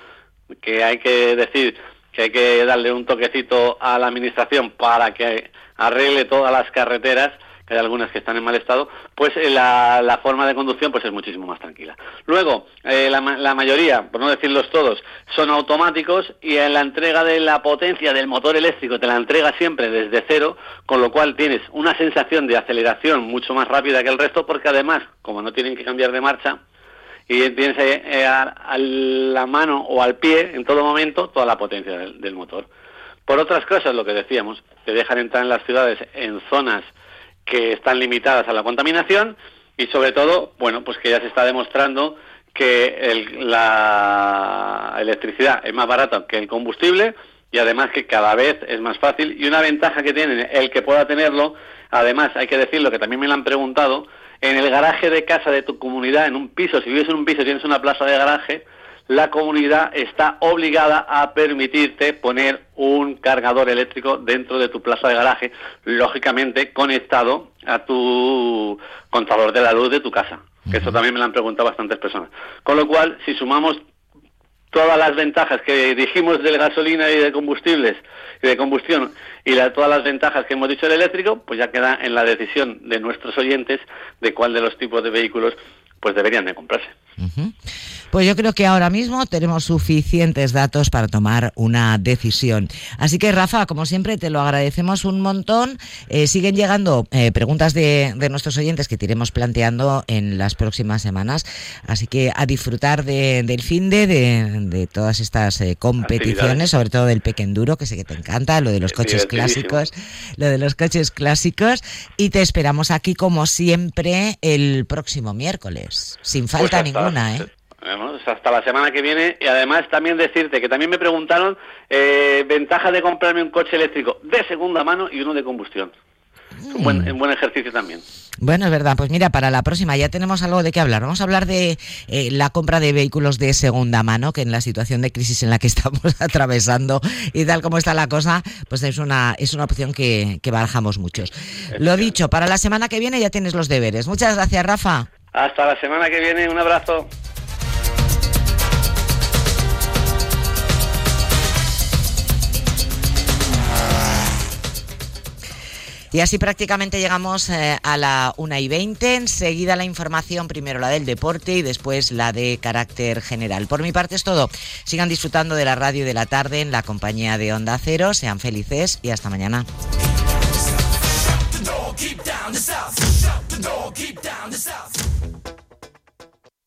que hay que decir que hay que darle un toquecito a la administración para que arregle todas las carreteras hay algunas que están en mal estado, pues eh, la, forma de conducción pues es muchísimo más tranquila. Luego, eh, la, la, mayoría, por no decirlos todos, son automáticos y en la entrega de la potencia del motor eléctrico te la entrega siempre desde cero, con lo cual tienes una sensación de aceleración mucho más rápida que el resto, porque además, como no tienen que cambiar de marcha, y tienes eh, a, la mano o al pie en todo momento toda la potencia del motor. Por otras cosas, lo que decíamos, te dejan entrar en las ciudades en zonas que están limitadas a la contaminación y sobre todo, bueno, pues que ya se está demostrando que la electricidad es más barata que el combustible y además que cada vez es más fácil. Y una ventaja que tiene el que pueda tenerlo, además hay que decirlo que también me lo han preguntado, en el garaje de casa de tu comunidad, en un piso, si vives en un piso tienes una plaza de garaje, la comunidad está obligada a permitirte poner un cargador eléctrico dentro de tu plaza de garaje, lógicamente conectado a tu contador de la luz de tu casa. Que eso también me lo han preguntado bastantes personas. Con lo cual, si sumamos todas las ventajas que dijimos de gasolina y de combustibles y de combustión y todas las ventajas que hemos dicho del eléctrico, pues ya queda en la decisión de nuestros oyentes de cuál de los tipos de vehículos pues deberían de comprarse. Pues yo creo que ahora mismo tenemos suficientes datos para tomar una decisión. Así que Rafa, como siempre, te lo agradecemos un montón. Eh, siguen llegando eh, preguntas de, nuestros oyentes que te iremos planteando en las próximas semanas. Así que a disfrutar del fin de, de, todas estas eh, competiciones, sobre todo del pequenduro, que sé que te encanta, lo de los coches clásicos, lo de los coches clásicos. Y te esperamos aquí, como siempre, el próximo miércoles. Sin falta pues ninguna, ¿eh? hasta la semana que viene y además también decirte que también me preguntaron eh, ventaja de comprarme un coche eléctrico de segunda mano y uno de combustión. Un buen, un buen ejercicio también. Bueno, es verdad. Pues mira, para la próxima ya tenemos algo de qué hablar. Vamos a hablar de eh, la compra de vehículos de segunda mano, que en la situación de crisis en la que estamos atravesando y tal como está la cosa, pues es una, es una opción que, que barajamos muchos. Lo dicho, para la semana que viene ya tienes los deberes. Muchas gracias, Rafa. Hasta la semana que viene. Un abrazo. Y así prácticamente llegamos eh, a la 1 y 20. Enseguida la información, primero la del deporte y después la de carácter general. Por mi parte es todo. Sigan disfrutando de la radio de la tarde en la compañía de Onda Cero. Sean felices y hasta mañana.